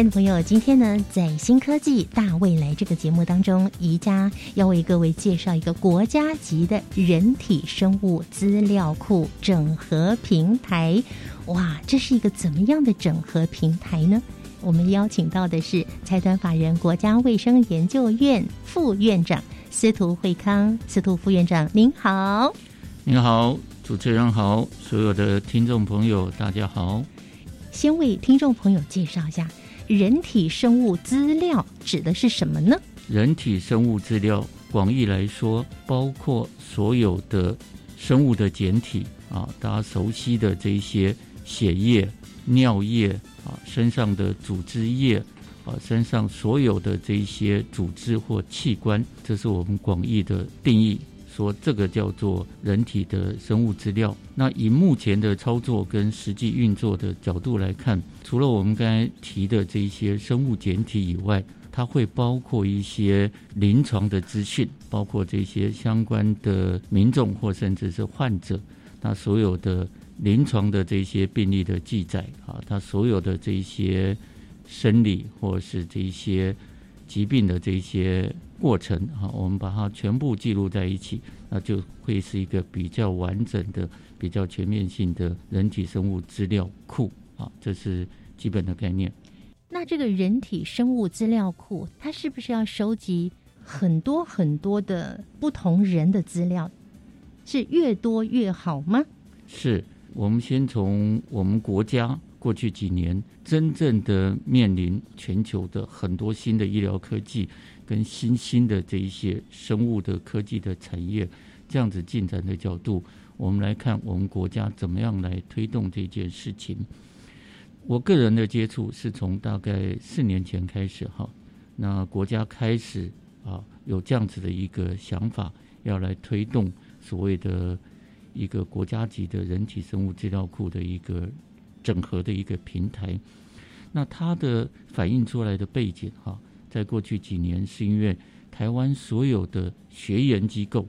亲爱的朋友，今天呢，在《新科技大未来》这个节目当中，宜家要为各位介绍一个国家级的人体生物资料库整合平台。哇，这是一个怎么样的整合平台呢？我们邀请到的是财团法人国家卫生研究院副院长司徒惠康，司徒副院长您好。您好，主持人好，所有的听众朋友大家好。先为听众朋友介绍一下。人体生物资料指的是什么呢？人体生物资料广义来说，包括所有的生物的简体啊，大家熟悉的这些血液、尿液啊，身上的组织液啊，身上所有的这些组织或器官，这是我们广义的定义。说这个叫做人体的生物资料。那以目前的操作跟实际运作的角度来看，除了我们刚才提的这些生物简体以外，它会包括一些临床的资讯，包括这些相关的民众或甚至是患者，那所有的临床的这些病例的记载啊，它所有的这些生理或是这些疾病的这些。过程哈，我们把它全部记录在一起，那就会是一个比较完整的、比较全面性的人体生物资料库啊，这是基本的概念。那这个人体生物资料库，它是不是要收集很多很多的不同人的资料？是越多越好吗？是我们先从我们国家过去几年真正的面临全球的很多新的医疗科技。跟新兴的这一些生物的科技的产业这样子进展的角度，我们来看我们国家怎么样来推动这件事情。我个人的接触是从大概四年前开始哈，那国家开始啊有这样子的一个想法，要来推动所谓的一个国家级的人体生物资料库的一个整合的一个平台。那它的反映出来的背景哈。在过去几年，是因为台湾所有的学研机构、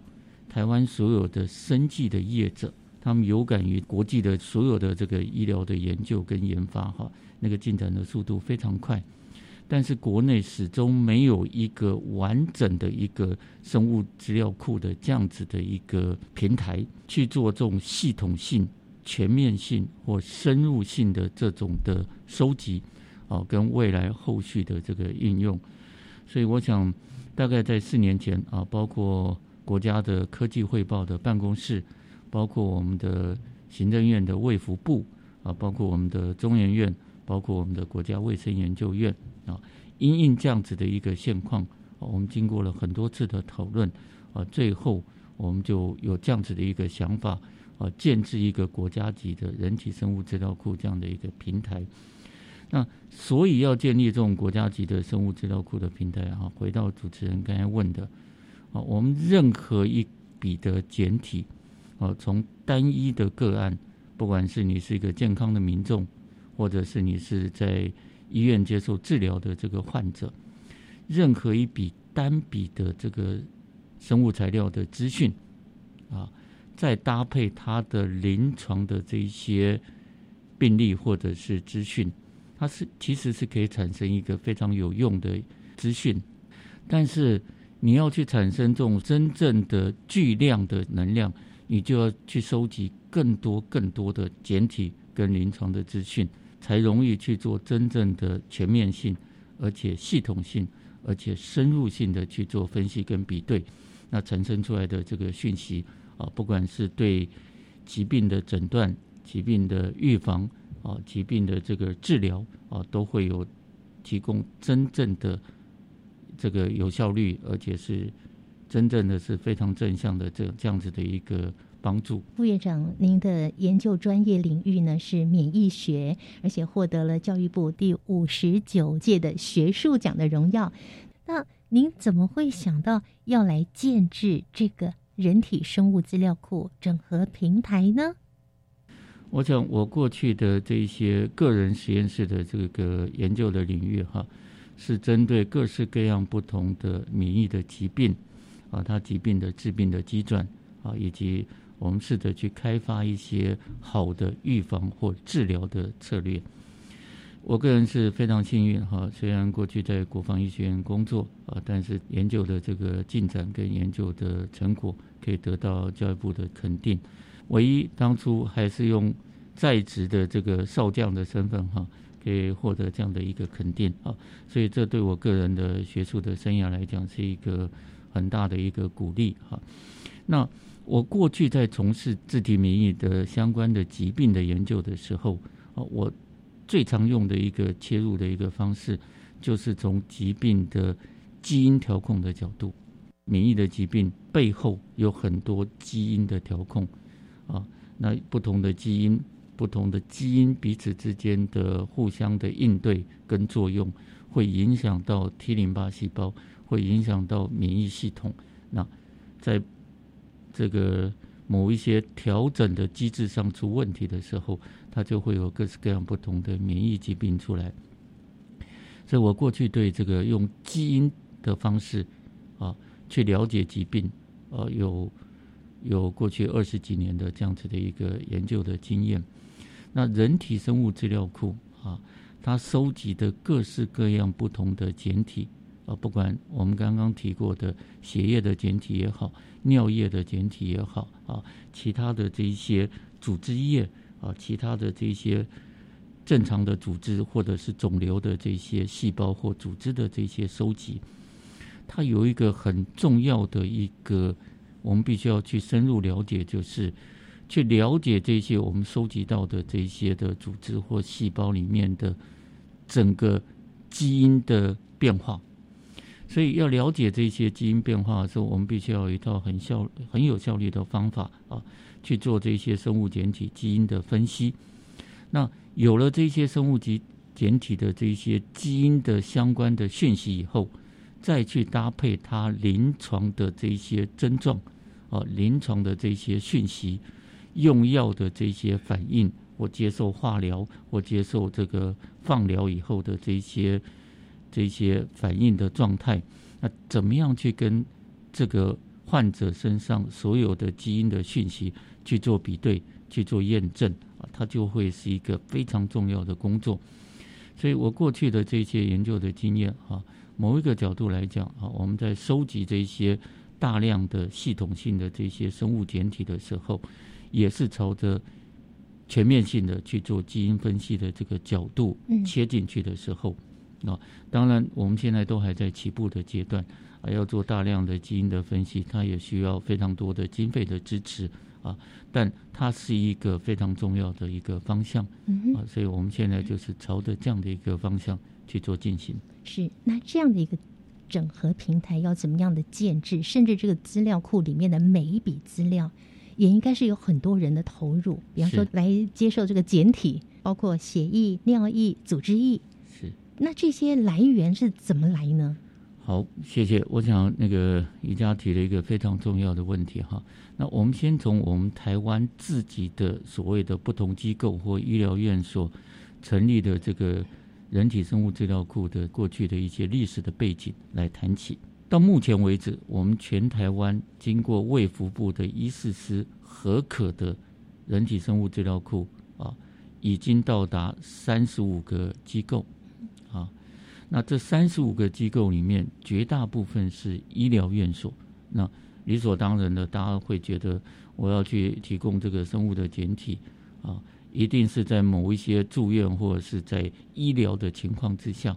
台湾所有的生技的业者，他们有感于国际的所有的这个医疗的研究跟研发，哈，那个进展的速度非常快。但是国内始终没有一个完整的一个生物资料库的这样子的一个平台，去做这种系统性、全面性或深入性的这种的收集。哦，跟未来后续的这个应用，所以我想，大概在四年前啊，包括国家的科技汇报的办公室，包括我们的行政院的卫福部啊，包括我们的中研院，包括我们的国家卫生研究院啊，因应这样子的一个现况，我们经过了很多次的讨论啊，最后我们就有这样子的一个想法啊，建制一个国家级的人体生物资料库这样的一个平台。那所以要建立这种国家级的生物资料库的平台哈，回到主持人刚才问的啊，我们任何一笔的简体啊，从单一的个案，不管是你是一个健康的民众，或者是你是在医院接受治疗的这个患者，任何一笔单笔的这个生物材料的资讯啊，再搭配它的临床的这一些病例或者是资讯。它是其实是可以产生一个非常有用的资讯，但是你要去产生这种真正的巨量的能量，你就要去收集更多更多的简体跟临床的资讯，才容易去做真正的全面性，而且系统性，而且深入性的去做分析跟比对，那产生出来的这个讯息啊，不管是对疾病的诊断、疾病的预防。啊，疾病的这个治疗啊，都会有提供真正的这个有效率，而且是真正的是非常正向的这这样子的一个帮助。副院长，您的研究专业领域呢是免疫学，而且获得了教育部第五十九届的学术奖的荣耀。那您怎么会想到要来建制这个人体生物资料库整合平台呢？我想，我过去的这些个人实验室的这个研究的领域，哈，是针对各式各样不同的免疫的疾病，啊，它疾病的致病的机转，啊，以及我们试着去开发一些好的预防或治疗的策略。我个人是非常幸运，哈，虽然过去在国防医学院工作，啊，但是研究的这个进展跟研究的成果可以得到教育部的肯定。唯一当初还是用在职的这个少将的身份哈，可以获得这样的一个肯定啊，所以这对我个人的学术的生涯来讲是一个很大的一个鼓励哈。那我过去在从事自体免疫的相关的疾病的研究的时候啊，我最常用的一个切入的一个方式，就是从疾病的基因调控的角度，免疫的疾病背后有很多基因的调控。啊，那不同的基因，不同的基因彼此之间的互相的应对跟作用，会影响到 T 淋巴细胞，会影响到免疫系统。那在这个某一些调整的机制上出问题的时候，它就会有各式各样不同的免疫疾病出来。所以我过去对这个用基因的方式去了解疾病，呃有。有过去二十几年的这样子的一个研究的经验，那人体生物资料库啊，它收集的各式各样不同的简体啊，不管我们刚刚提过的血液的简体也好，尿液的简体也好啊，其他的这一些组织液啊，其他的这些正常的组织或者是肿瘤的这些细胞或组织的这些收集，它有一个很重要的一个。我们必须要去深入了解，就是去了解这些我们收集到的这些的组织或细胞里面的整个基因的变化。所以要了解这些基因变化的时候，我们必须要有一套很效、很有效率的方法啊，去做这些生物简体基因的分析。那有了这些生物级简体的这些基因的相关的讯息以后，再去搭配他临床的这些症状。啊，临床的这些讯息，用药的这些反应，或接受化疗，或接受这个放疗以后的这些这些反应的状态，那怎么样去跟这个患者身上所有的基因的讯息去做比对、去做验证啊？它就会是一个非常重要的工作。所以我过去的这些研究的经验啊，某一个角度来讲啊，我们在收集这些。大量的系统性的这些生物简体的时候，也是朝着全面性的去做基因分析的这个角度切进去的时候，啊，当然我们现在都还在起步的阶段，啊，要做大量的基因的分析，它也需要非常多的经费的支持啊，但它是一个非常重要的一个方向，啊，所以我们现在就是朝着这样的一个方向去做进行。是，那这样的一个。整合平台要怎么样的建制？甚至这个资料库里面的每一笔资料，也应该是有很多人的投入。比方说，来接受这个简体，包括血液、尿液、组织液。是。那这些来源是怎么来呢？好，谢谢。我想那个宜家提了一个非常重要的问题哈。那我们先从我们台湾自己的所谓的不同机构或医疗院所成立的这个。人体生物资料库的过去的一些历史的背景来谈起。到目前为止，我们全台湾经过卫福部的医事司核可的人体生物资料库啊，已经到达三十五个机构啊。那这三十五个机构里面，绝大部分是医疗院所。那理所当然的，大家会觉得我要去提供这个生物的简体啊。一定是在某一些住院或者是在医疗的情况之下，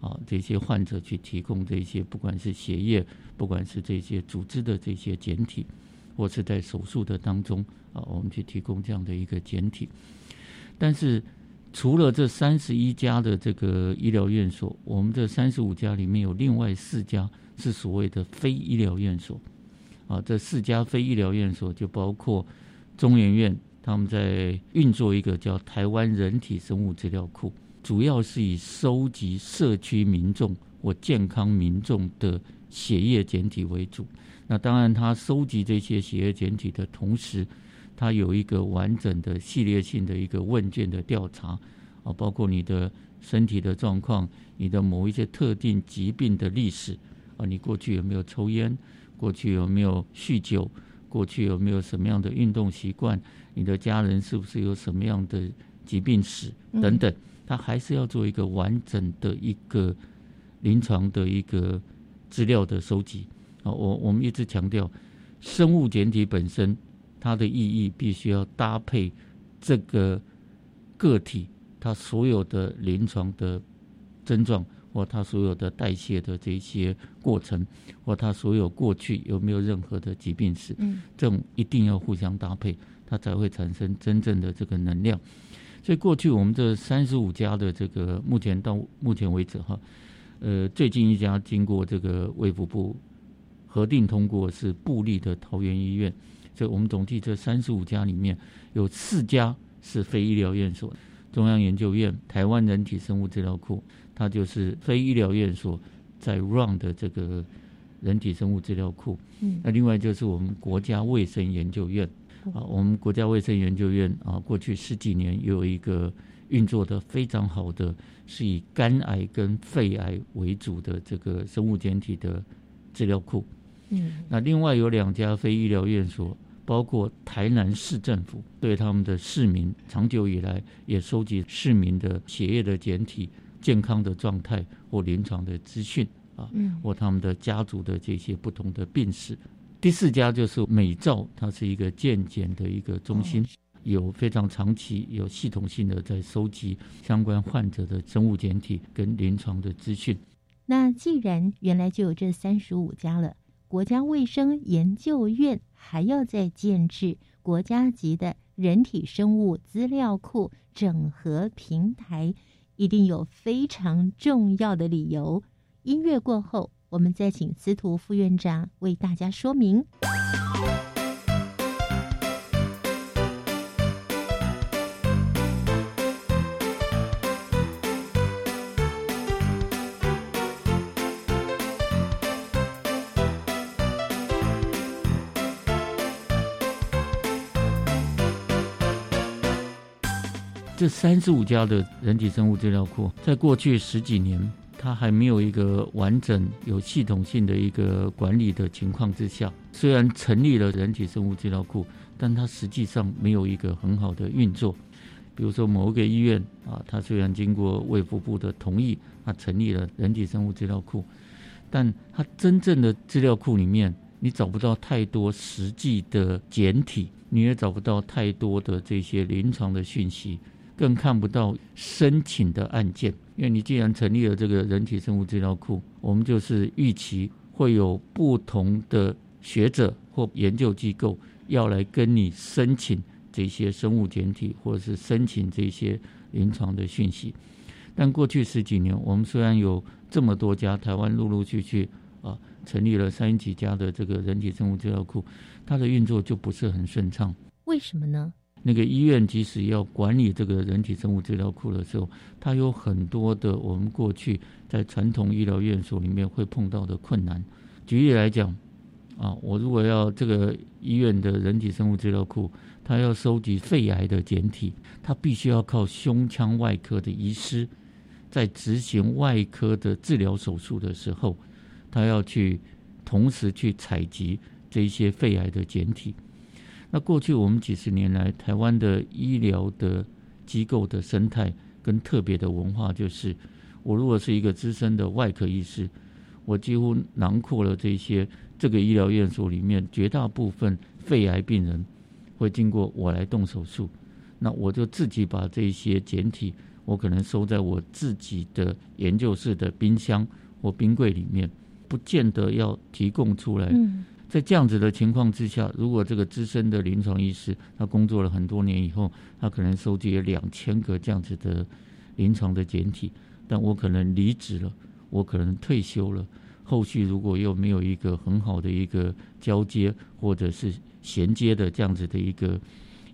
啊，这些患者去提供这些，不管是血液，不管是这些组织的这些简体，或是在手术的当中，啊，我们去提供这样的一个简体。但是，除了这三十一家的这个医疗院所，我们这三十五家里面有另外四家是所谓的非医疗院所，啊，这四家非医疗院所就包括中研院，他们在运作一个叫台湾人体生物资料库，主要是以收集社区民众或健康民众的血液检体为主。那当然，他收集这些血液检体的同时，他有一个完整的系列性的一个问卷的调查啊，包括你的身体的状况、你的某一些特定疾病的历史啊，你过去有没有抽烟？过去有没有酗酒？过去有没有什么样的运动习惯？你的家人是不是有什么样的疾病史等等？他还是要做一个完整的一个临床的一个资料的收集。啊，我我们一直强调，生物简体本身它的意义必须要搭配这个个体它所有的临床的症状。或他所有的代谢的这些过程，或他所有过去有没有任何的疾病史，嗯，这种一定要互相搭配，它才会产生真正的这个能量。所以过去我们这三十五家的这个目前到目前为止哈，呃，最近一家经过这个卫福部核定通过是布利的桃园医院，所以我们总计这三十五家里面有四家是非医疗院所，中央研究院、台湾人体生物资料库。它就是非医疗院所在 run 的这个人体生物资料库。嗯，那另外就是我们国家卫生研究院啊，我们国家卫生研究院啊，过去十几年有一个运作的非常好的，是以肝癌跟肺癌为主的这个生物简体的资料库。嗯，那另外有两家非医疗院所，包括台南市政府对他们的市民长久以来也收集市民的血液的简体。健康的状态或临床的资讯啊，或他们的家族的这些不同的病史。第四家就是美照，它是一个健检的一个中心，有非常长期、有系统性的在收集相关患者的生物检体跟临床的资讯。那既然原来就有这三十五家了，国家卫生研究院还要再建制国家级的人体生物资料库整合平台。一定有非常重要的理由。音乐过后，我们再请司徒副院长为大家说明。这三十五家的人体生物资料库，在过去十几年，它还没有一个完整、有系统性的一个管理的情况之下，虽然成立了人体生物资料库，但它实际上没有一个很好的运作。比如说某一个医院啊，它虽然经过卫福部的同意，它成立了人体生物资料库，但它真正的资料库里面，你找不到太多实际的简体，你也找不到太多的这些临床的讯息。更看不到申请的案件，因为你既然成立了这个人体生物资料库，我们就是预期会有不同的学者或研究机构要来跟你申请这些生物简体，或者是申请这些临床的讯息。但过去十几年，我们虽然有这么多家，台湾陆陆续续啊成立了三十几家的这个人体生物资料库，它的运作就不是很顺畅。为什么呢？那个医院即使要管理这个人体生物资料库的时候，它有很多的我们过去在传统医疗院所里面会碰到的困难。举例来讲，啊，我如果要这个医院的人体生物资料库，它要收集肺癌的简体，它必须要靠胸腔外科的医师在执行外科的治疗手术的时候，他要去同时去采集这些肺癌的简体。那过去我们几十年来，台湾的医疗的机构的生态跟特别的文化，就是我如果是一个资深的外科医师，我几乎囊括了这些这个医疗院所里面绝大部分肺癌病人会经过我来动手术，那我就自己把这些简体，我可能收在我自己的研究室的冰箱或冰柜里面，不见得要提供出来。在这样子的情况之下，如果这个资深的临床医师他工作了很多年以后，他可能收集了两千个这样子的临床的简体，但我可能离职了，我可能退休了，后续如果又没有一个很好的一个交接或者是衔接的这样子的一个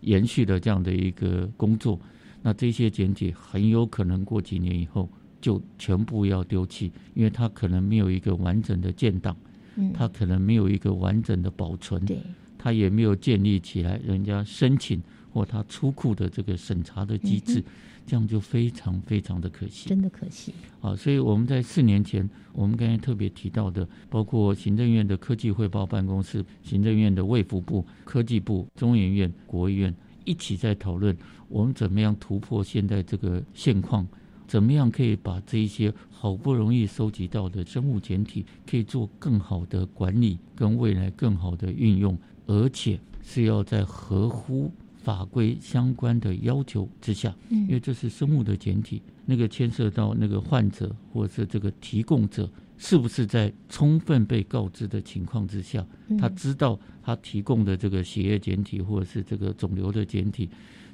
延续的这样的一个工作，那这些简体很有可能过几年以后就全部要丢弃，因为它可能没有一个完整的建档，嗯，它可能没有一个完整的保存，对，它也没有建立起来人家申请或它出库的这个审查的机制，这样就非常非常的可惜。真的可惜。啊，所以我们在四年前，我们刚才特别提到的，包括行政院的科技汇报办公室、行政院的卫福部、科技部、中研院、国务院一起在讨论，我们怎么样突破现在这个现况，怎么样可以把这一些好不容易收集到的生物简体，可以做更好的管理，跟未来更好的运用，而且是要在合乎法规相关的要求之下，嗯。因为这是生物的简体，那个牵涉到那个患者或者是这个提供者是不是在充分被告知的情况之下，嗯。他知道他提供的这个血液简体或者是这个肿瘤的简体，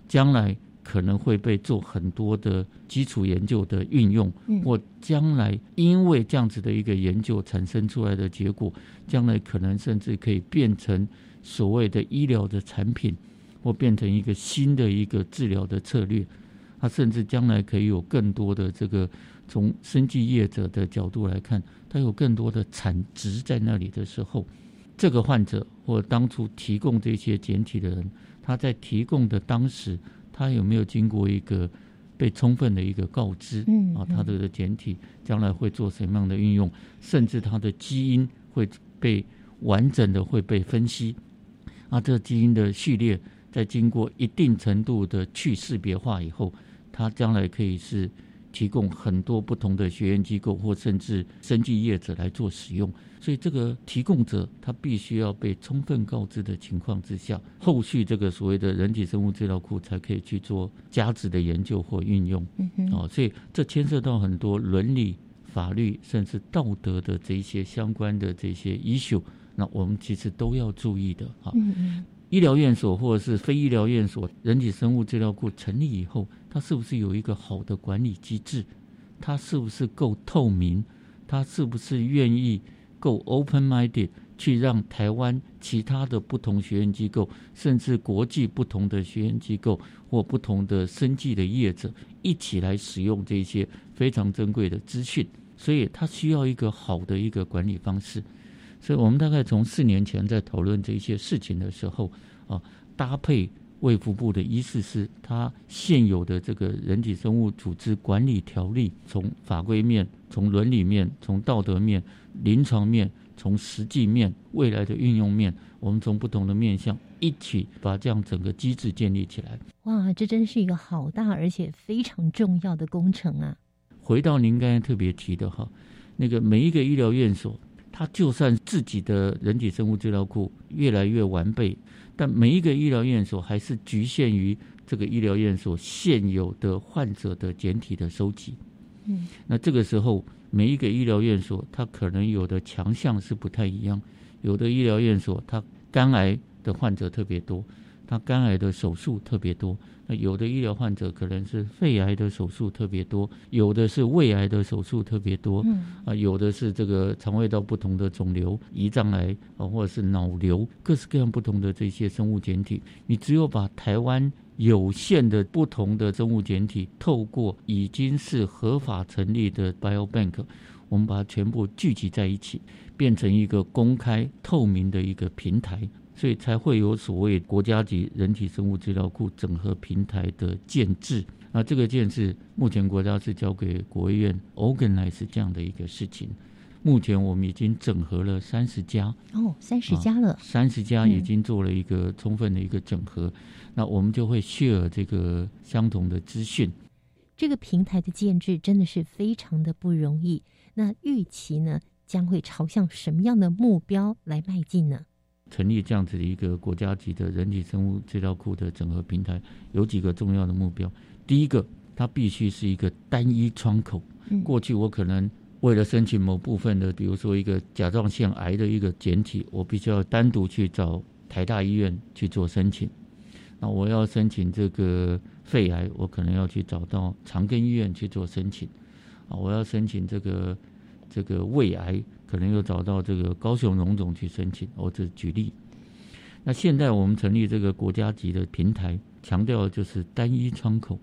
将来可能会被做很多的基础研究的运用，嗯或将来因为这样子的一个研究产生出来的结果，将来可能甚至可以变成所谓的医疗的产品，或变成一个新的一个治疗的策略。它甚至将来可以有更多的这个从生计业者的角度来看，它有更多的产值在那里的时候，这个患者或当初提供这些简体的人，他在提供的当时，他有没有经过一个被充分的一个告知？啊，嗯啊他的的简体将来会做什么样的运用，甚至他的基因会被完整的会被分析。啊，这基因的序列在经过一定程度的去识别化以后，它将来可以是提供很多不同的学院机构或甚至生技业者来做使用。所以这个提供者他必须要被充分告知的情况之下，后续这个所谓的人体生物资料库才可以去做价值的研究或运用。嗯哼，哦，所以这牵涉到很多伦理、法律甚至道德的这一些相关的这些 issue，那我们其实都要注意的啊。嗯嗯医疗院所或者是非医疗院所，人体生物资料库成立以后，它是不是有一个好的管理机制？它是不是够透明？它是不是愿意够 open-minded 去让台湾其他的不同学院机构，甚至国际不同的学院机构或不同的生技的业者一起来使用这些非常珍贵的资讯？所以它需要一个好的一个管理方式。所以我们大概从四年前在讨论这些事情的时候啊，搭配卫福部的医师师，他现有的这个人体生物组织管理条例，从法规面、从伦理面、从道德面、临床面、从实际面、未来的运用面，我们从不同的面向一起把这样整个机制建立起来。哇，这真是一个好大而且非常重要的工程啊！回到您刚才特别提的哈，那个每一个医疗院所，它就算自己的人体生物资料库越来越完备，但每一个医疗院所还是局限于这个医疗院所现有的患者的简体的收集。嗯，那这个时候，每一个医疗院所它可能有的强项是不太一样，有的医疗院所它肝癌的患者特别多，它肝癌的手术特别多。那有的医疗患者可能是肺癌的手术特别多，有的是胃癌的手术特别多，嗯啊，有的是这个肠胃道不同的肿瘤、胰脏癌啊，或者是脑瘤，各式各样不同的这些生物简体。你只有把台湾有限的不同的生物简体，透过已经是合法成立的 biobank，我们把它全部聚集在一起，变成一个公开透明的一个平台。所以才会有所谓国家级人体生物资料库整合平台的建制。那这个建制，目前国家是交给国务院 organize 这样的一个事情。目前我们已经整合了三十家，哦，三十家了，三十家已经做了一个充分的一个整合。那我们就会 share 这个相同的资讯。这个平台的建制真的是非常的不容易。那预期呢，将会朝向什么样的目标来迈进呢？成立这样子的一个国家级的人体生物资料库的整合平台，有几个重要的目标。第一个，它必须是一个单一窗口。嗯过去我可能为了申请某部分的，比如说一个甲状腺癌的一个检体，我必须要单独去找台大医院去做申请。那我要申请这个肺癌，我可能要去找到长庚医院去做申请。啊，我要申请这个这个胃癌，可能又找到这个高雄荣总去申请。我只举例。那现在我们成立这个国家级的平台，强调的就是单一窗口。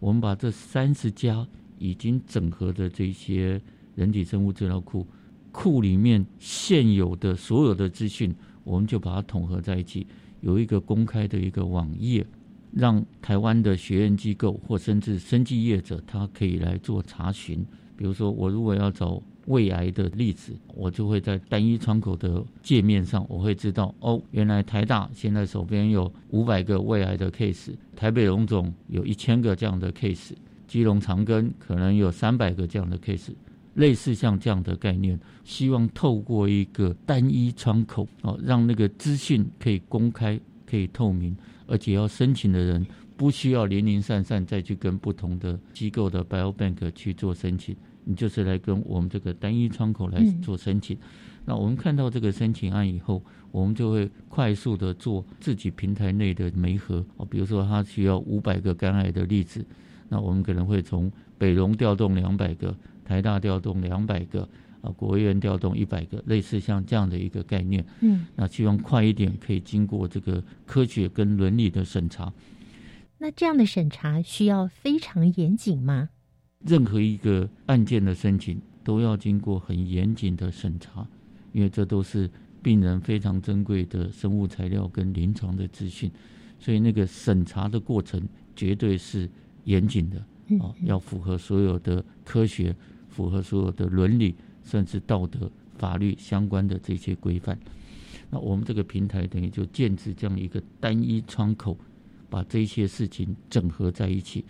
我们把这三十家已经整合的这些人体生物资料库库里面现有的所有的资讯，我们就把它统合在一起，有一个公开的一个网页，让台湾的学院机构或甚至生技业者，他可以来做查询。比如说，我如果要找胃癌的例子，我就会在单一窗口的界面上，我会知道哦，原来台大现在手边有五百个胃癌的 case，台北荣总有一千个这样的 case，基隆长庚可能有三百个这样的 case，类似像这样的概念，希望透过一个单一窗口哦，让那个资讯可以公开、可以透明，而且要申请的人不需要零零散散再去跟不同的机构的 biobank 去做申请。你就是来跟我们这个单一窗口来做申请，那我们看到这个申请案以后，我们就会快速的做自己平台内的媒合。哦，比如说它需要五百个肝癌的例子，那我们可能会从北荣调动两百个，台大调动两百个，啊，国务院调动一百个，类似像这样的一个概念，嗯，那希望快一点可以经过这个科学跟伦理的审查。那这样的审查需要非常严谨吗？任何一个案件的申请都要经过很严谨的审查，因为这都是病人非常珍贵的生物材料跟临床的资讯，所以那个审查的过程绝对是严谨的啊，要符合所有的科学，符合所有的伦理，甚至道德、法律相关的这些规范。那我们这个平台等于就建置这样一个单一窗口，把这些事情整合在一起，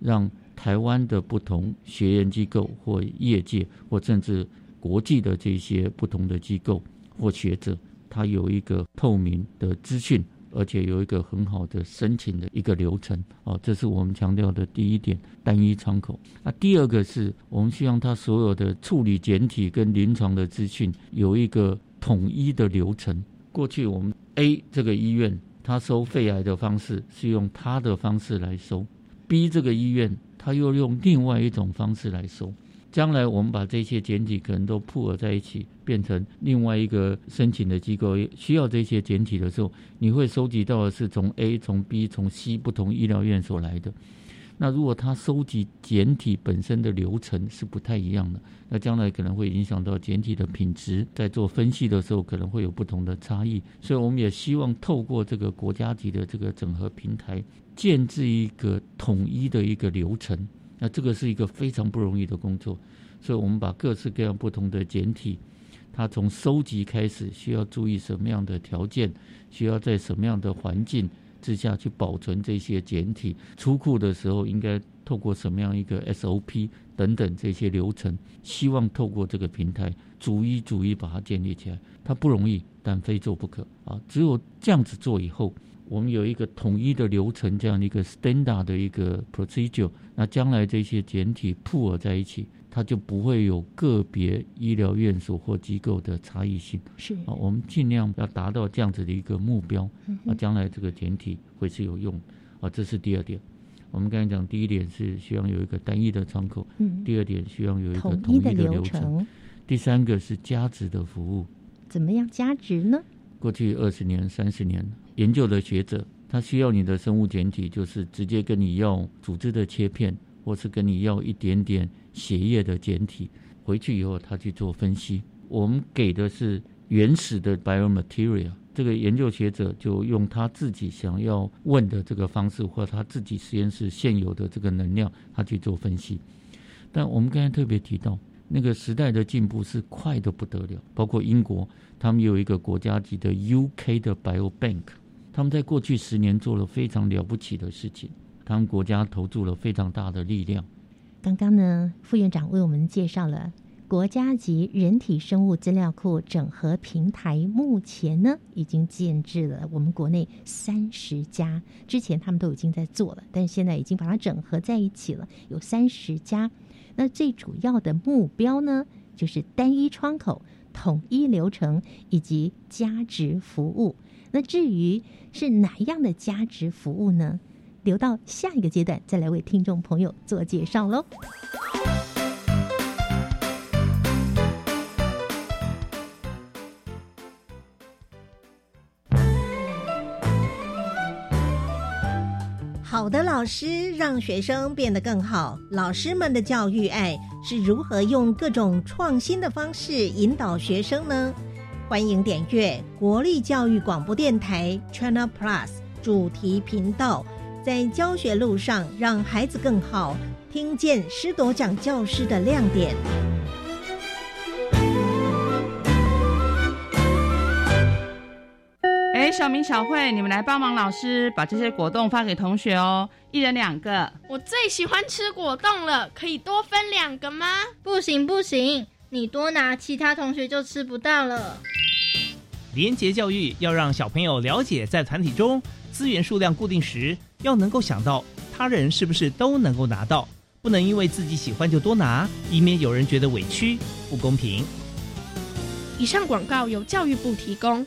让。台湾的不同学研机构或业界或甚至国际的这些不同的机构或学者，他有一个透明的资讯，而且有一个很好的申请的一个流程。哦，这是我们强调的第一点，单一窗口。那第二个是我们希望他所有的处理简体跟临床的资讯有一个统一的流程。过去我们 A 这个医院，他收肺癌的方式是用他的方式来收，B 这个医院。他又用另外一种方式来收，将来我们把这些简体可能都铺合在一起，变成另外一个申请的机构需要这些简体的时候，你会收集到的是从 A、从 B、从 C 不同医疗院所来的。那如果他收集简体本身的流程是不太一样的，那将来可能会影响到简体的品质，在做分析的时候可能会有不同的差异。所以我们也希望透过这个国家级的这个整合平台。建制一个统一的一个流程，那这个是一个非常不容易的工作，所以我们把各式各样不同的简体，它从收集开始需要注意什么样的条件，需要在什么样的环境之下去保存这些简体，出库的时候应该透过什么样一个 SOP 等等这些流程，希望透过这个平台逐一逐一把它建立起来，它不容易，但非做不可啊！只有这样子做以后。我们有一个统一的流程，这样的一个 standard 的一个 procedure，那将来这些简体铺合在一起，它就不会有个别医疗院所或机构的差异性。是啊，我们尽量要达到这样子的一个目标。那，将来这个简体会是有用。啊，这是第二点。我们刚才讲，第一点是希望有一个单一的窗口。嗯。第二点，希望有一个统一的流程。第三个是加值的服务。怎么样加值呢？过去二十年、三十年。研究的学者，他需要你的生物简体，就是直接跟你要组织的切片，或是跟你要一点点血液的简体，回去以后他去做分析。我们给的是原始的 biomaterial，这个研究学者就用他自己想要问的这个方式，或他自己实验室现有的这个能量，他去做分析。但我们刚才特别提到，那个时代的进步是快的不得了，包括英国，他们有一个国家级的 UK 的 biobank。他们在过去十年做了非常了不起的事情，他们国家投注了非常大的力量。刚刚呢，副院长为我们介绍了国家级人体生物资料库整合平台，目前呢已经建制了我们国内三十家，之前他们都已经在做了，但是现在已经把它整合在一起了，有三十家。那最主要的目标呢，就是单一窗口、统一流程以及价值服务。那至于是哪样的价值服务呢？留到下一个阶段再来为听众朋友做介绍喽。好的老师让学生变得更好，老师们的教育爱是如何用各种创新的方式引导学生呢？欢迎点阅国立教育广播电台 China Plus 主题频道，在教学路上让孩子更好，听见师铎奖教师的亮点。哎，小明、小慧，你们来帮忙老师把这些果冻发给同学哦，一人两个。我最喜欢吃果冻了，可以多分两个吗？不行不行，你多拿，其他同学就吃不到了。廉洁教育要让小朋友了解，在团体中资源数量固定时，要能够想到他人是不是都能够拿到，不能因为自己喜欢就多拿，以免有人觉得委屈、不公平。以上广告由教育部提供。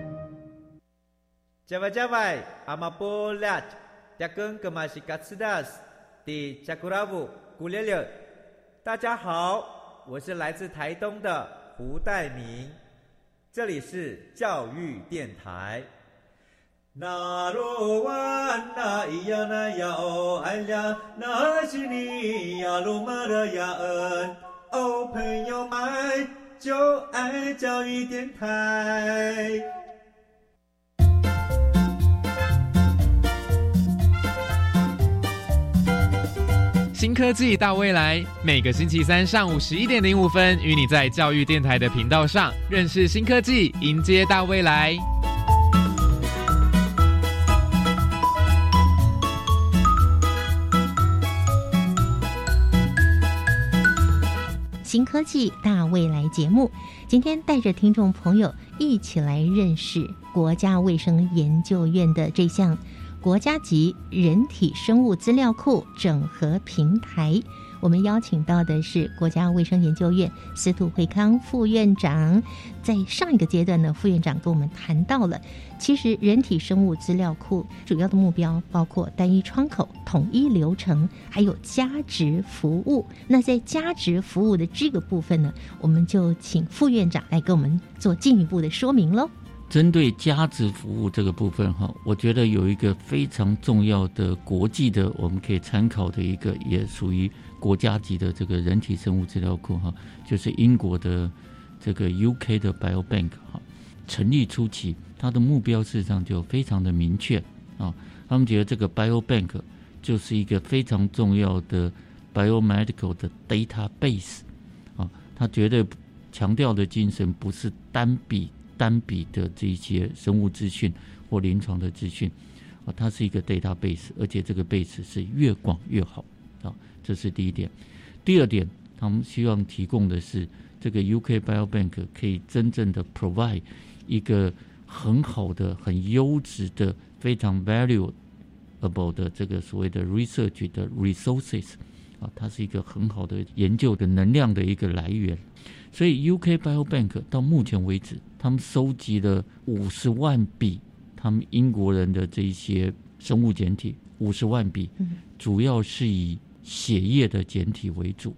加外加外，阿玛波拉，加根格玛西卡斯达斯，迪加古拉布古列列。大家好，我是来自台东的胡代明，这里是教育电台。那罗哇那咿呀那呀哦哎呀，那是你呀鲁玛的呀恩哦，朋友们就爱教育电台。新科技大未来，每个星期三上午十一点零五分，与你在教育电台的频道上认识新科技，迎接大未来。新科技大未来节目，今天带着听众朋友一起来认识国家卫生研究院的这项。国家级人体生物资料库整合平台，我们邀请到的是国家卫生研究院司徒惠康副院长。在上一个阶段呢，副院长跟我们谈到了，其实人体生物资料库主要的目标包括单一窗口、统一流程，还有加值服务。那在加值服务的这个部分呢，我们就请副院长来给我们做进一步的说明喽。针对价值服务这个部分哈，我觉得有一个非常重要的国际的，我们可以参考的一个，也属于国家级的这个人体生物资料库哈，就是英国的这个 UK 的 Biobank 哈。成立初期，它的目标事实上就非常的明确啊，他们觉得这个 Biobank 就是一个非常重要的 biomedical 的 database 啊，它绝对强调的精神不是单笔。单笔的这一些生物资讯或临床的资讯啊，它是一个 database，而且这个 base 是越广越好啊，这是第一点。第二点，他们希望提供的是这个 UK Biobank 可以真正的 provide 一个很好的、很优质的、非常 valuable 的这个所谓的 research 的 resources 啊，它是一个很好的研究的能量的一个来源。所以 UK Biobank 到目前为止，他们收集了五十万笔他们英国人的这一些生物简体，五十万笔，主要是以血液的简体为主。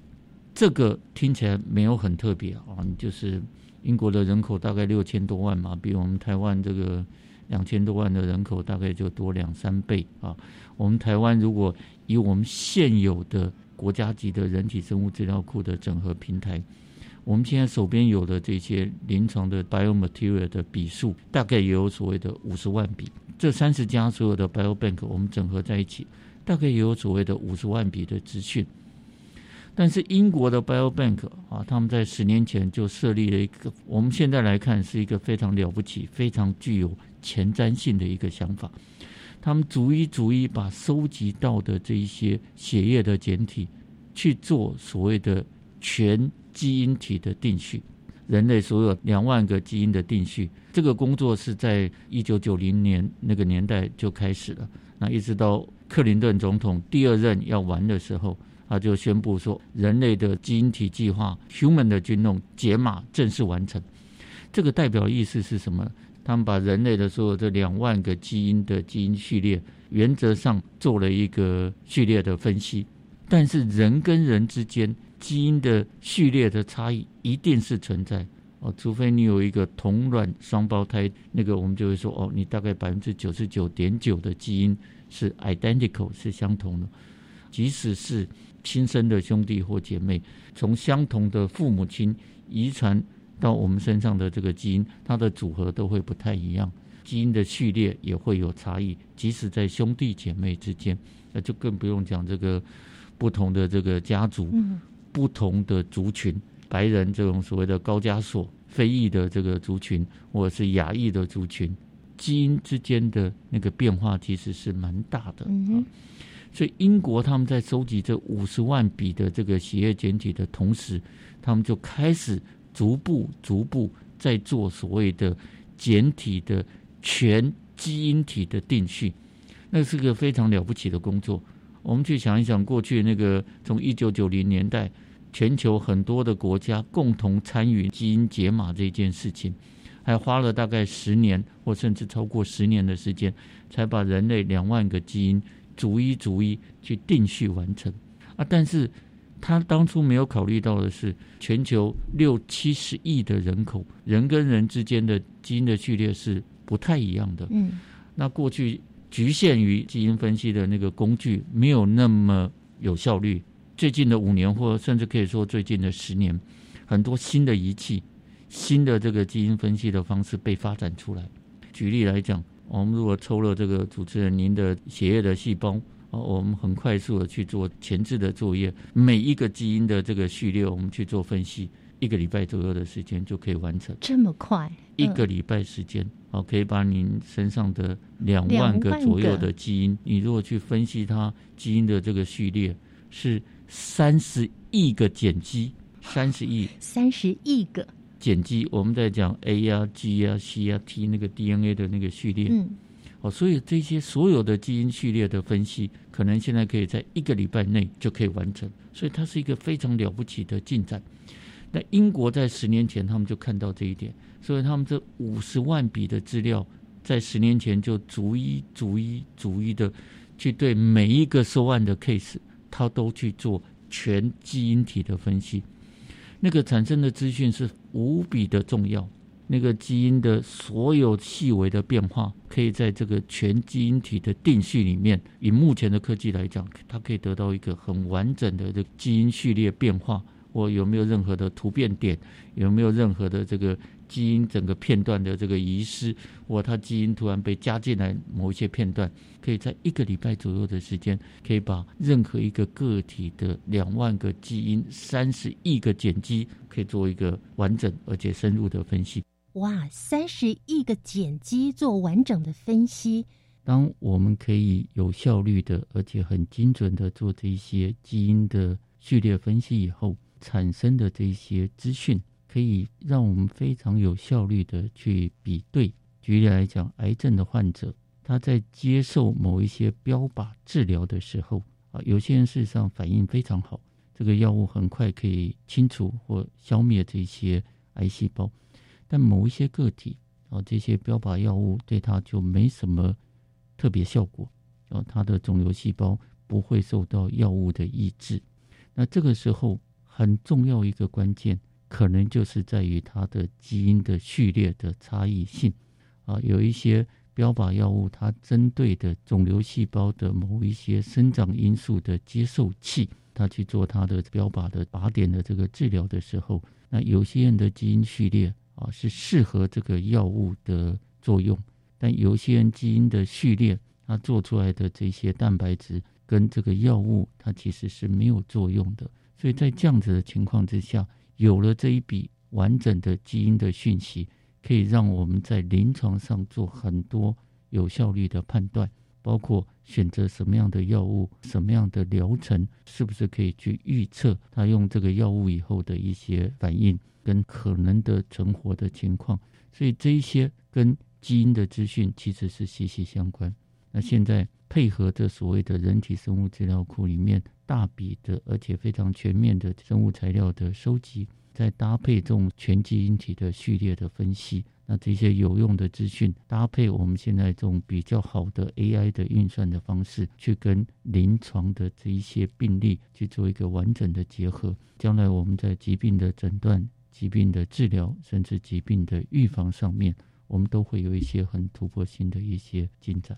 这个听起来没有很特别啊，就是英国的人口大概六千多万嘛，比我们台湾这个两千多万的人口大概就多两三倍啊。我们台湾如果以我们现有的国家级的人体生物资料库的整合平台。我们现在手边有的这些临床的 biomaterial 的笔数，大概也有所谓的五十万笔。这三十家所有的 biobank 我们整合在一起，大概也有所谓的五十万笔的资讯。但是英国的 biobank 啊，他们在十年前就设立了一个，我们现在来看是一个非常了不起、非常具有前瞻性的一个想法。他们逐一逐一把收集到的这一些血液的简体去做所谓的全。基因体的定序，人类所有两万个基因的定序。这个工作是在一九九零年那个年代就开始了，那一直到克林顿总统第二任要完的时候，他就宣布说，人类的基因体计划 （Human 的 Genome） 解码正式完成。这个代表意思是什么？他们把人类的所有这两万个基因的基因序列，原则上做了一个序列的分析，但是人跟人之间基因的序列的差异一定是存在哦，除非你有一个同卵双胞胎，那个我们就会说哦，你大概百分之九十九点九的基因是 identical 是相同的，即使是亲生的兄弟或姐妹，从相同的父母亲遗传。到我们身上的这个基因，它的组合都会不太一样，基因的序列也会有差异。即使在兄弟姐妹之间，那就更不用讲这个不同的这个家族、不同的族群，白人这种所谓的高加索、非裔的这个族群，或者是亚裔的族群，基因之间的那个变化其实是蛮大的。所以英国他们在收集这五十万笔的这个血液检体的同时，他们就开始。逐步、逐步在做所谓的简体的全基因体的定序，那是个非常了不起的工作。我们去想一想，过去那个从一九九零年代，全球很多的国家共同参与基因解码这件事情，还花了大概十年或甚至超过十年的时间，才把人类两万个基因逐一逐一去定序完成啊！但是。他当初没有考虑到的是，全球六七十亿的人口，人跟人之间的基因的序列是不太一样的。嗯，那过去局限于基因分析的那个工具没有那么有效率。最近的五年，或甚至可以说最近的十年，很多新的仪器、新的这个基因分析的方式被发展出来。举例来讲，我们如果抽了这个主持人您的血液的细胞。哦，我们很快速的去做前置的作业，每一个基因的这个序列，我们去做分析，一个礼拜左右的时间就可以完成。这么快？一个礼拜时间，哦，可以把您身上的两万个左右的基因，你如果去分析它基因的这个序列，是三十亿个碱基，三十亿，三十亿个碱基。我们在讲 A 啊、G 啊、C 啊、T 那个 DNA 的那个序列。嗯。哦，所以这些所有的基因序列的分析，可能现在可以在一个礼拜内就可以完成，所以它是一个非常了不起的进展。那英国在十年前他们就看到这一点，所以他们这五十万笔的资料，在十年前就逐一、逐一、逐一的去对每一个受案的 case，他都去做全基因体的分析，那个产生的资讯是无比的重要。那个基因的所有细微的变化，可以在这个全基因体的定序里面，以目前的科技来讲，它可以得到一个很完整的这基因序列变化，或有没有任何的突变点，有没有任何的这个基因整个片段的这个遗失，或它基因突然被加进来某一些片段，可以在一个礼拜左右的时间，可以把任何一个个体的两万个基因、三十亿个碱基，可以做一个完整而且深入的分析。哇，三十亿个碱基做完整的分析。当我们可以有效率的，而且很精准的做这一些基因的序列分析以后，产生的这些资讯，可以让我们非常有效率的去比对。举例来讲，癌症的患者他在接受某一些标靶治疗的时候，啊，有些人事实上反应非常好，这个药物很快可以清除或消灭这些癌细胞。但某一些个体，啊，这些标靶药物对它就没什么特别效果，啊，它的肿瘤细胞不会受到药物的抑制。那这个时候很重要一个关键，可能就是在于它的基因的序列的差异性。啊，有一些标靶药物，它针对的肿瘤细胞的某一些生长因素的接受器，它去做它的标靶的靶点的这个治疗的时候，那有些人的基因序列。啊，是适合这个药物的作用，但有些人基因的序列，它做出来的这些蛋白质跟这个药物，它其实是没有作用的。所以在这样子的情况之下，有了这一笔完整的基因的讯息，可以让我们在临床上做很多有效率的判断，包括选择什么样的药物、什么样的疗程，是不是可以去预测他用这个药物以后的一些反应跟可能的存活的情况。所以这一些跟基因的资讯其实是息息相关。那现在配合这所谓的人体生物资料库里面大笔的而且非常全面的生物材料的收集，再搭配这种全基因体的序列的分析。那这些有用的资讯搭配我们现在这种比较好的 AI 的运算的方式，去跟临床的这一些病例去做一个完整的结合，将来我们在疾病的诊断、疾病的治疗，甚至疾病的预防上面，我们都会有一些很突破性的一些进展。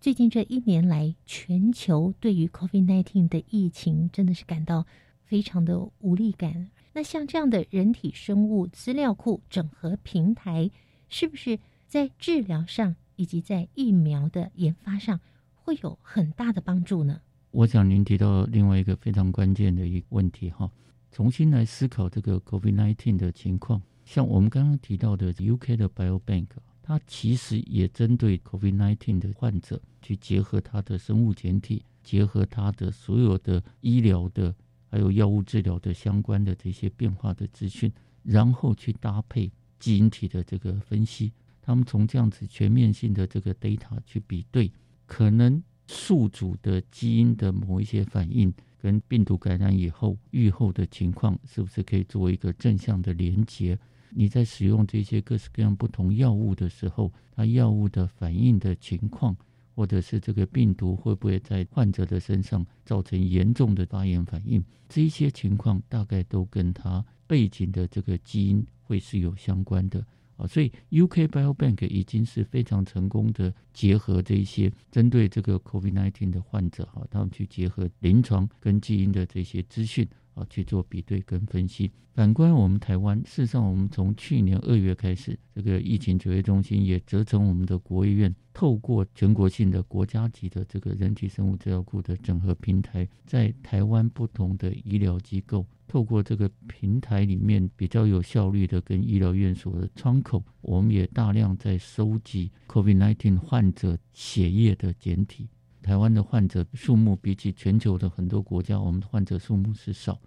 最近这一年来，全球对于 COVID-19 的疫情真的是感到非常的无力感。那像这样的人体生物资料库整合平台。是不是在治疗上以及在疫苗的研发上会有很大的帮助呢？我想您提到另外一个非常关键的一个问题哈，重新来思考这个 COVID-19 的情况。像我们刚刚提到的 UK 的 Biobank，它其实也针对 COVID-19 的患者去结合他的生物检体，结合他的所有的医疗的还有药物治疗的相关的这些变化的资讯，然后去搭配。基因体的这个分析，他们从这样子全面性的这个 data 去比对，可能宿主的基因的某一些反应，跟病毒感染以后愈后的情况，是不是可以做一个正向的连接？你在使用这些各式各样不同药物的时候，它药物的反应的情况，或者是这个病毒会不会在患者的身上造成严重的发炎反应？这一些情况大概都跟它背景的这个基因。会是有相关的啊，所以 UK Biobank 已经是非常成功的结合这一些针对这个 COVID-19 的患者哈，他们去结合临床跟基因的这些资讯啊去做比对跟分析。反观我们台湾，事实上我们从去年二月开始，这个疫情指挥中心也责成我们的国务院，透过全国性的国家级的这个人体生物资料库的整合平台，在台湾不同的医疗机构。透过这个平台里面比较有效率的跟医疗院所的窗口，我们也大量在收集 COVID-19 患者血液的检体。台湾的患者数目比起全球的很多国家，我们的患者数目是少，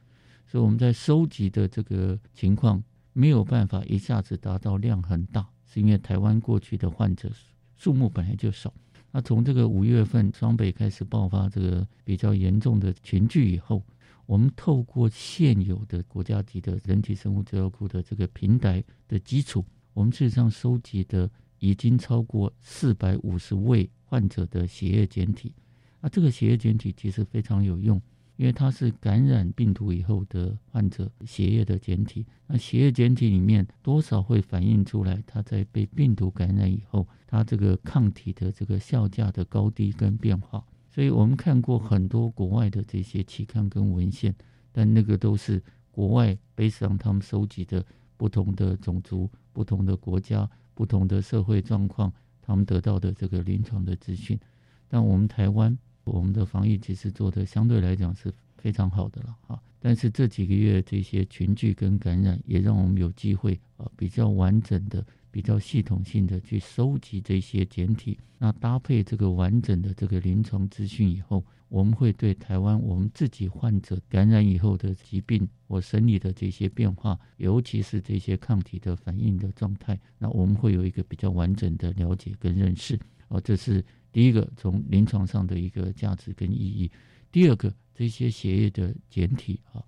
所以我们在收集的这个情况没有办法一下子达到量很大，是因为台湾过去的患者数目本来就少。那从这个五月份双北开始爆发这个比较严重的群聚以后。我们透过现有的国家级的人体生物资料库的这个平台的基础，我们事实上收集的已经超过四百五十位患者的血液检体。啊，这个血液检体其实非常有用，因为它是感染病毒以后的患者血液的检体。那血液检体里面多少会反映出来，他在被病毒感染以后，他这个抗体的这个效价的高低跟变化。所以我们看过很多国外的这些期刊跟文献，但那个都是国外背上他们收集的不同的种族、不同的国家、不同的社会状况，他们得到的这个临床的资讯。但我们台湾，我们的防疫其实做的相对来讲是非常好的了哈。但是这几个月这些群聚跟感染，也让我们有机会啊比较完整的。比较系统性的去收集这些简体，那搭配这个完整的这个临床资讯以后，我们会对台湾我们自己患者感染以后的疾病或生理的这些变化，尤其是这些抗体的反应的状态，那我们会有一个比较完整的了解跟认识。哦，这是第一个从临床上的一个价值跟意义。第二个，这些血液的简体啊，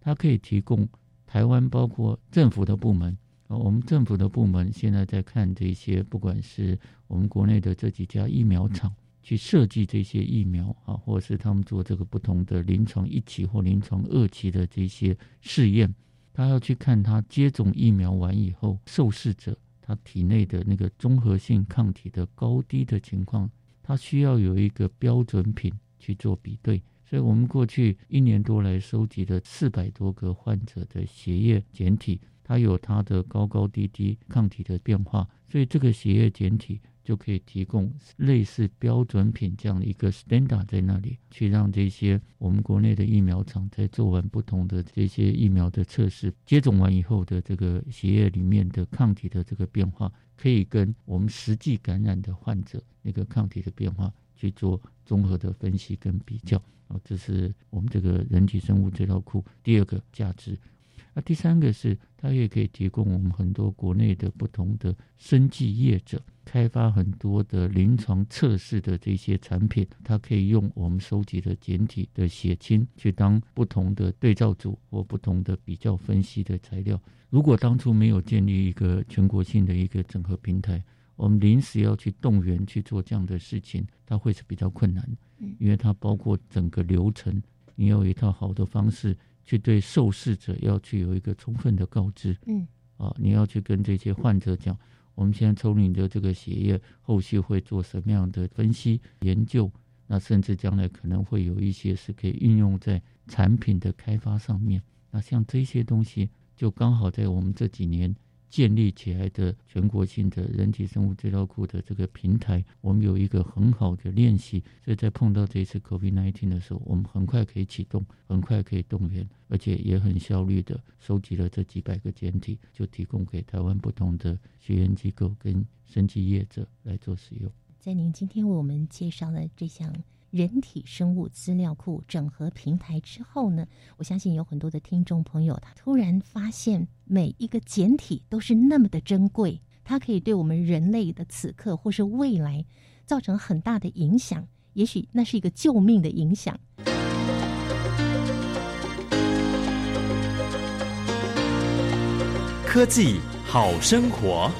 它可以提供台湾包括政府的部门啊。我们政府的部门现在在看这些，不管是我们国内的这几家疫苗厂去设计这些疫苗啊，或者是他们做这个不同的临床一期或临床二期的这些试验，他要去看他接种疫苗完以后，受试者他体内的那个综合性抗体的高低的情况，他需要有一个标准品去做比对。所以我们过去一年多来收集的四百多个患者的血液检体。它有它的高高低低抗体的变化，所以这个血液检体就可以提供类似标准品这样的一个 standard 在那里，去让这些我们国内的疫苗厂在做完不同的这些疫苗的测试，接种完以后的这个血液里面的抗体的这个变化，可以跟我们实际感染的患者那个抗体的变化。去做综合的分析跟比较。啊，这是我们这个人体生物资料库第二个价值。那第三个是，它也可以提供我们很多国内的不同的生技业者开发很多的临床测试的这些产品，它可以用我们收集的简体的血清去当不同的对照组或不同的比较分析的材料。如果当初没有建立一个全国性的一个整合平台，我们临时要去动员去做这样的事情，它会是比较困难，因为它包括整个流程，你有一套好的方式。去对受试者要去有一个充分的告知，嗯，啊，你要去跟这些患者讲，我们现在抽你的这个血液，后续会做什么样的分析研究，那甚至将来可能会有一些是可以运用在产品的开发上面，那像这些东西，就刚好在我们这几年。建立起来的全国性的人体生物资料库的这个平台，我们有一个很好的练习，所以在碰到这次 COVID-19 的时候，我们很快可以启动，很快可以动员，而且也很效率的收集了这几百个简体，就提供给台湾不同的学研机构跟生技业者来做使用。在您今天为我们介绍的这项。人体生物资料库整合平台之后呢，我相信有很多的听众朋友，他突然发现每一个简体都是那么的珍贵，它可以对我们人类的此刻或是未来造成很大的影响，也许那是一个救命的影响。科技好生活。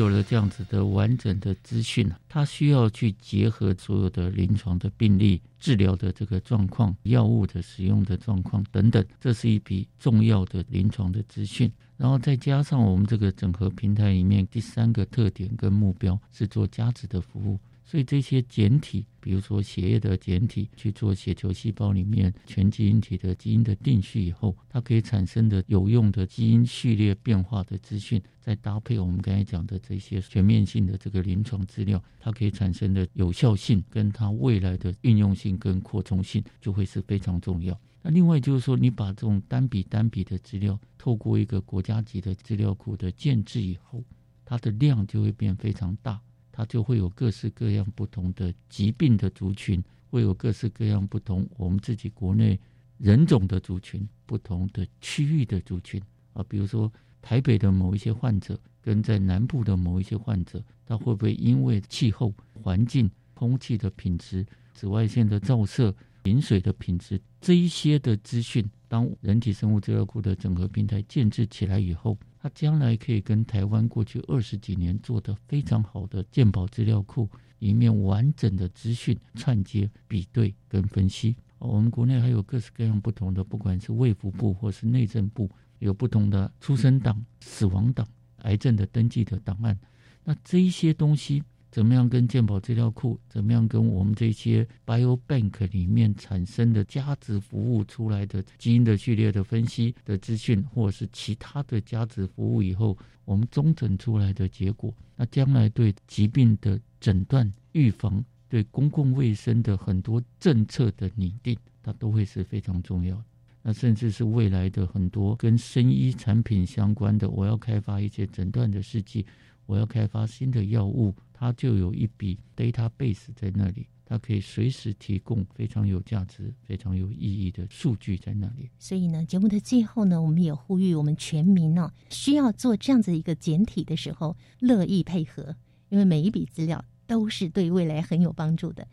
有了这样子的完整的资讯，他需要去结合所有的临床的病例、治疗的这个状况、药物的使用的状况等等，这是一笔重要的临床的资讯。然后再加上我们这个整合平台里面第三个特点跟目标是做价值的服务。所以这些简体，比如说血液的简体，去做血球细胞里面全基因体的基因的定序以后，它可以产生的有用的基因序列变化的资讯，再搭配我们刚才讲的这些全面性的这个临床资料，它可以产生的有效性跟它未来的应用性跟扩充性就会是非常重要。那另外就是说，你把这种单笔单笔的资料，透过一个国家级的资料库的建制以后，它的量就会变非常大。它就会有各式各样不同的疾病的族群，会有各式各样不同我们自己国内人种的族群，不同的区域的族群。啊，比如说台北的某一些患者，跟在南部的某一些患者，他会不会因为气候环境、空气的品质、紫外线的照射、饮水的品质这一些的资讯，当人体生物资料库的整合平台建制起来以后。它将来可以跟台湾过去二十几年做的非常好的健保资料库里面完整的资讯串接、比对跟分析。我们国内还有各式各样不同的，不管是卫福部或是内政部，有不同的出生档、死亡档、癌症的登记的档案。那这一些东西。怎么样跟健保资料库？怎么样跟我们这些 Bio Bank 里面产生的价值服务出来的基因的序列的分析的资讯，或者是其他的价值服务以后，我们中诊出来的结果，那将来对疾病的诊断、预防，对公共卫生的很多政策的拟定，它都会是非常重要。那甚至是未来的很多跟生医产品相关的，我要开发一些诊断的试剂。我要开发新的药物，它就有一笔 database 在那里，它可以随时提供非常有价值、非常有意义的数据在那里。所以呢，节目的最后呢，我们也呼吁我们全民呢，需要做这样子一个简体的时候，乐意配合，因为每一笔资料都是对未来很有帮助的。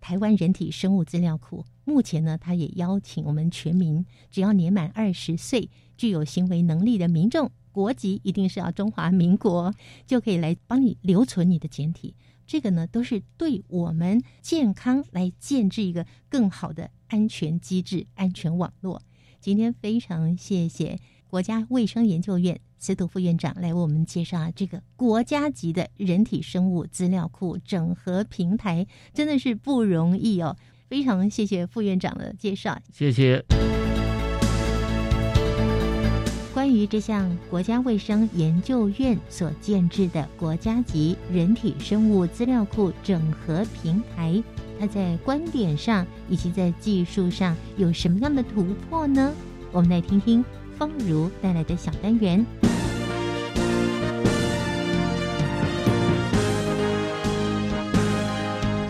台湾人体生物资料库目前呢，它也邀请我们全民，只要年满二十岁、具有行为能力的民众。国籍一定是要中华民国，就可以来帮你留存你的简体。这个呢，都是对我们健康来建制一个更好的安全机制、安全网络。今天非常谢谢国家卫生研究院司徒副院长来为我们介绍这个国家级的人体生物资料库整合平台，真的是不容易哦。非常谢谢副院长的介绍，谢谢。关于这项国家卫生研究院所建制的国家级人体生物资料库整合平台，它在观点上以及在技术上有什么样的突破呢？我们来听听方如带来的小单元。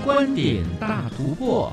观点大突破。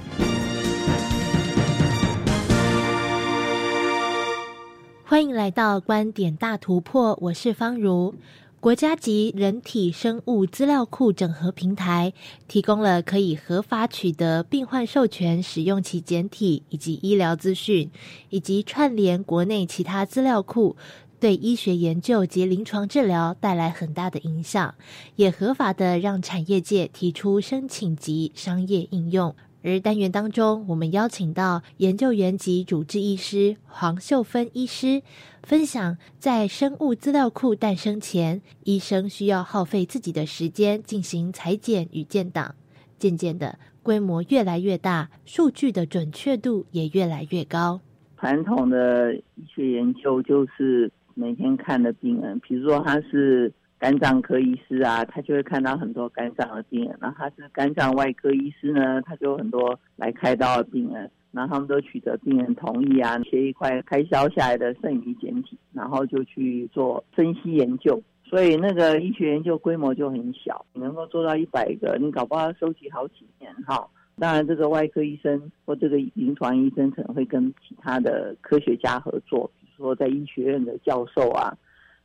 欢迎来到观点大突破，我是方如。国家级人体生物资料库整合平台提供了可以合法取得病患授权使用其简体以及医疗资讯，以及串联国内其他资料库，对医学研究及临床治疗带来很大的影响，也合法的让产业界提出申请及商业应用。而单元当中，我们邀请到研究员及主治医师黄秀芬医师，分享在生物资料库诞生前，医生需要耗费自己的时间进行裁剪与建档，渐渐的规模越来越大，数据的准确度也越来越高。传统的医学研究就是每天看的病人，比如说他是。肝脏科医师啊，他就会看到很多肝脏的病人。然后他是肝脏外科医师呢，他就很多来开刀的病人。然后他们都取得病人同意啊，切一块开销下来的剩余简体，然后就去做分析研究。所以那个医学研究规模就很小，你能够做到一百个，你搞不好要收集好几年哈。当然，这个外科医生或这个临床医生可能会跟其他的科学家合作，比如说在医学院的教授啊。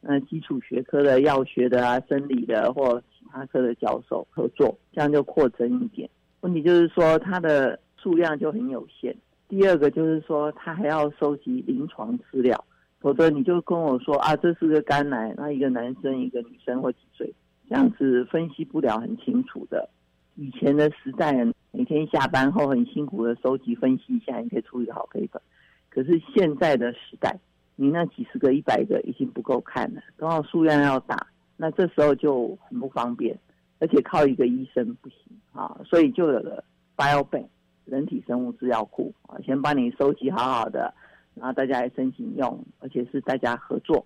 那基础学科的药学的啊、生理的或其他科的教授合作，这样就扩增一点。问题就是说，它的数量就很有限。第二个就是说，他还要收集临床资料，否则你就跟我说啊，这是个肝癌，那一个男生、一个女生或几岁，这样子分析不了很清楚的。以前的时代，每天下班后很辛苦的收集分析一下，你可以出一个好 paper。可是现在的时代。你那几十个、一百个已经不够看了，刚好数量要大，那这时候就很不方便，而且靠一个医生不行啊，所以就有了 BioBank 人体生物资料库啊，先帮你收集好好的，然后大家来申请用，而且是大家合作，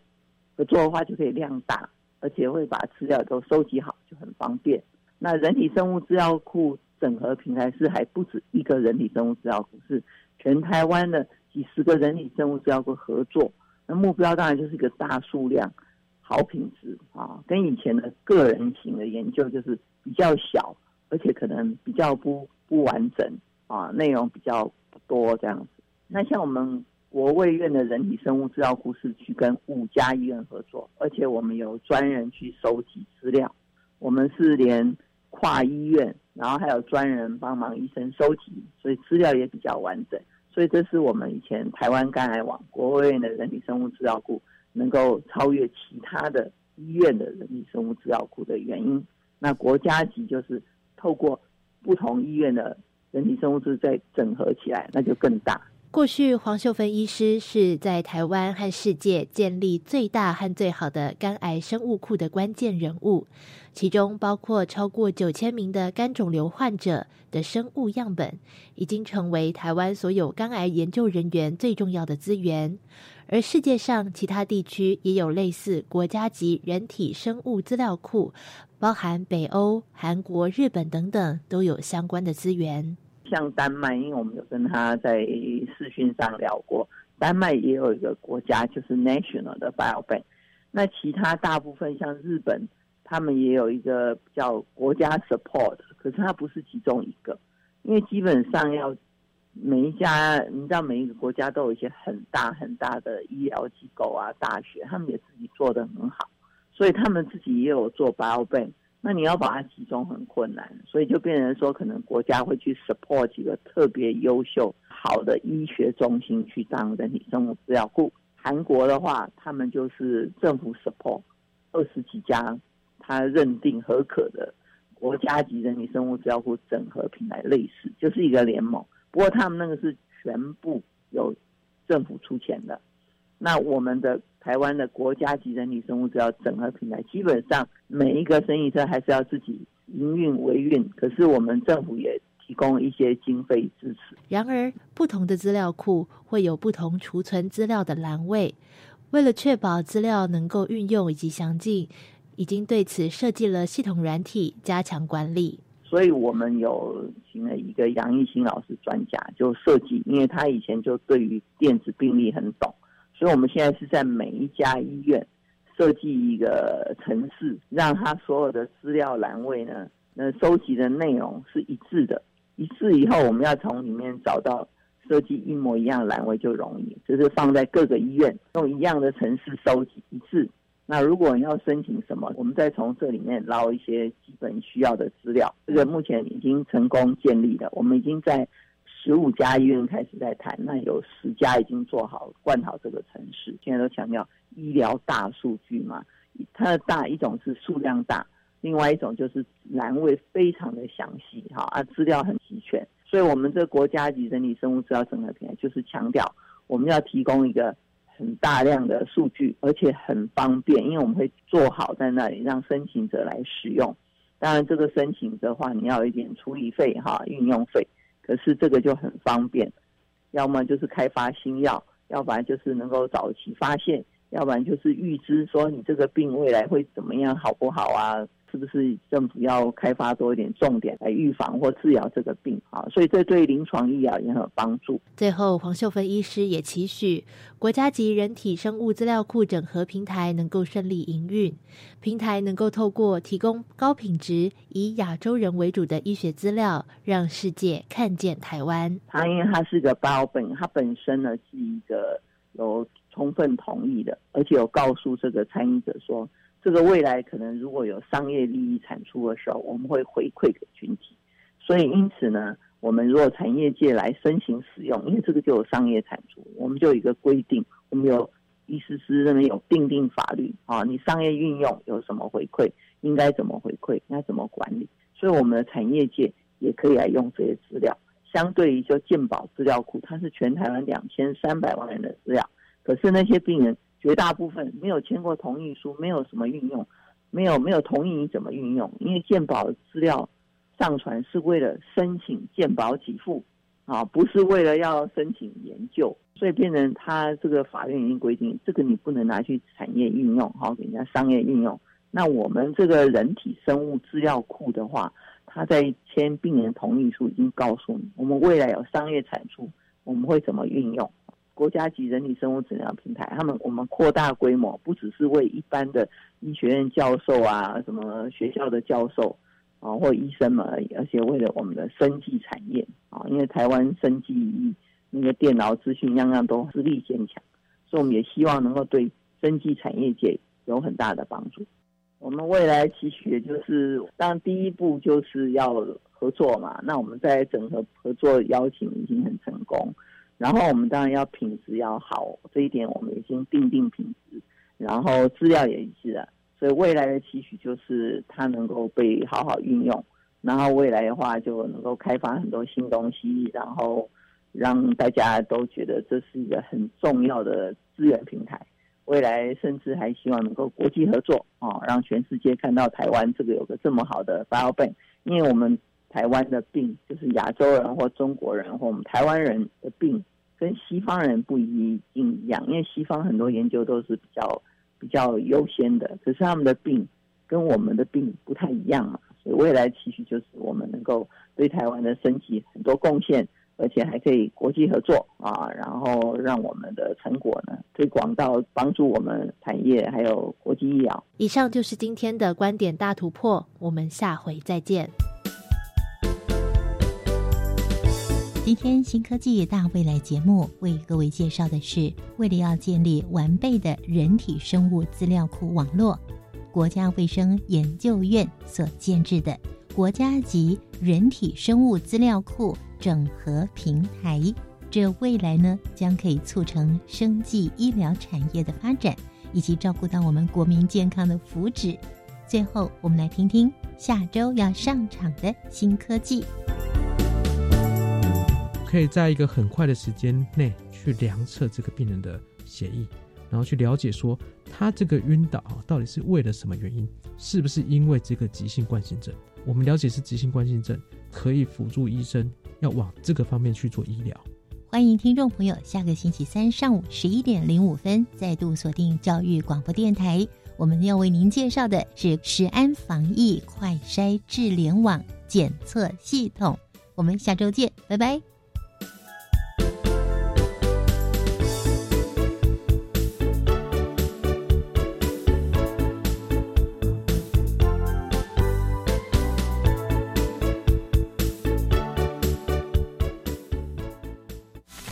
合作的话就可以量大，而且会把资料都收集好，就很方便。那人体生物资料库整合平台是还不止一个人体生物资料库，是全台湾的。几十个人体生物资料库合作，那目标当然就是一个大数量、好品质啊，跟以前的个人型的研究就是比较小，而且可能比较不不完整啊，内容比较不多这样子。那像我们国卫院的人体生物资料库是去跟五家医院合作，而且我们有专人去收集资料，我们是连跨医院，然后还有专人帮忙医生收集，所以资料也比较完整。所以这是我们以前台湾肝癌网国务院的人体生物资料库能够超越其他的医院的人体生物资料库的原因。那国家级就是透过不同医院的人体生物资再整合起来，那就更大。过去，黄秀芬医师是在台湾和世界建立最大和最好的肝癌生物库的关键人物，其中包括超过九千名的肝肿瘤患者的生物样本，已经成为台湾所有肝癌研究人员最重要的资源。而世界上其他地区也有类似国家级人体生物资料库，包含北欧、韩国、日本等等，都有相关的资源。像丹麦，因为我们有跟他在视讯上聊过，丹麦也有一个国家就是 national 的 biobank。那其他大部分像日本，他们也有一个叫国家 support，可是它不是其中一个，因为基本上要每一家，你知道每一个国家都有一些很大很大的医疗机构啊、大学，他们也自己做的很好，所以他们自己也有做 biobank。那你要把它集中很困难，所以就变成说，可能国家会去 support 几个特别优秀、好的医学中心去当人体生物资料库。韩国的话，他们就是政府 support 二十几家，他认定合可的国家级人体生物资料库整合平台，类似就是一个联盟。不过他们那个是全部由政府出钱的。那我们的台湾的国家级人体生物资料整合平台，基本上每一个生意车还是要自己营运维运，可是我们政府也提供一些经费支持。然而，不同的资料库会有不同储存资料的栏位，为了确保资料能够运用以及详尽，已经对此设计了系统软体，加强管理。所以我们有请了一个杨义兴老师专家，就设计，因为他以前就对于电子病历很懂。所以我们现在是在每一家医院设计一个城市，让它所有的资料栏位呢，那收集的内容是一致的。一致以后，我们要从里面找到设计一模一样的栏位就容易，就是放在各个医院用一样的城市收集一致。那如果你要申请什么，我们再从这里面捞一些基本需要的资料。这个目前已经成功建立了，我们已经在十五家医院开始在谈，那有十家已经做好灌好这个城市。现在都强调医疗大数据嘛，它的大一种是数量大，另外一种就是栏位非常的详细，哈啊资料很齐全。所以我们这国家级人体生物资料整合平台就是强调我们要提供一个。很大量的数据，而且很方便，因为我们会做好在那里让申请者来使用。当然，这个申请的话，你要有一点处理费哈，运用费。可是这个就很方便，要么就是开发新药，要不然就是能够早期发现，要不然就是预知说你这个病未来会怎么样，好不好啊？是不是政府要开发多一点重点来预防或治疗这个病啊？所以这对临床医疗也很有帮助。最后，黄秀芬医师也期许国家级人体生物资料库整合平台能够顺利营运，平台能够透过提供高品质、以亚洲人为主的医学资料，让世界看见台湾。它因为它是个包本，它本身呢是一个有充分同意的，而且有告诉这个参与者说。这个未来可能如果有商业利益产出的时候，我们会回馈给群体。所以因此呢，我们如果产业界来申请使用，因为这个就有商业产出，我们就有一个规定，我们有医师师那边有定定法律啊，你商业运用有什么回馈，应该怎么回馈，应该怎么管理。所以我们的产业界也可以来用这些资料。相对于就健保资料库，它是全台湾两千三百万人的资料，可是那些病人。绝大部分没有签过同意书，没有什么运用，没有没有同意你怎么运用？因为鉴保资料上传是为了申请鉴保给付，啊，不是为了要申请研究，所以变成他这个法院已经规定，这个你不能拿去产业运用，好给人家商业运用。那我们这个人体生物资料库的话，他在签病人同意书已经告诉你，我们未来有商业产出，我们会怎么运用？国家级人体生物诊疗平台，他们我们扩大规模，不只是为一般的医学院教授啊，什么学校的教授啊，或医生们而已，而且为了我们的生技产业啊，因为台湾生技那个电脑资讯样样都实力坚强，所以我们也希望能够对生技产业界有很大的帮助。我们未来期许的就是，当然第一步就是要合作嘛，那我们在整合合作邀请已经很成功。然后我们当然要品质要好，这一点我们已经定定品质，然后资料也一致了，所以未来的期许就是它能够被好好运用，然后未来的话就能够开发很多新东西，然后让大家都觉得这是一个很重要的资源平台。未来甚至还希望能够国际合作啊，让全世界看到台湾这个有个这么好的 bio bank，因为我们。台湾的病就是亚洲人或中国人或我们台湾人的病，跟西方人不一定一样，因为西方很多研究都是比较比较优先的，可是他们的病跟我们的病不太一样嘛，所以未来期许就是我们能够对台湾的升级很多贡献，而且还可以国际合作啊，然后让我们的成果呢推广到帮助我们产业还有国际医疗。以上就是今天的观点大突破，我们下回再见。今天新科技大未来节目为各位介绍的是，为了要建立完备的人体生物资料库网络，国家卫生研究院所建制的国家级人体生物资料库整合平台。这未来呢，将可以促成生技医疗产业的发展，以及照顾到我们国民健康的福祉。最后，我们来听听下周要上场的新科技。可以在一个很快的时间内去量测这个病人的血液，然后去了解说他这个晕倒到底是为了什么原因，是不是因为这个急性冠心症？我们了解是急性冠心症，可以辅助医生要往这个方面去做医疗。欢迎听众朋友下个星期三上午十一点零五分再度锁定教育广播电台，我们要为您介绍的是食安防疫快筛智联网检测系统。我们下周见，拜拜。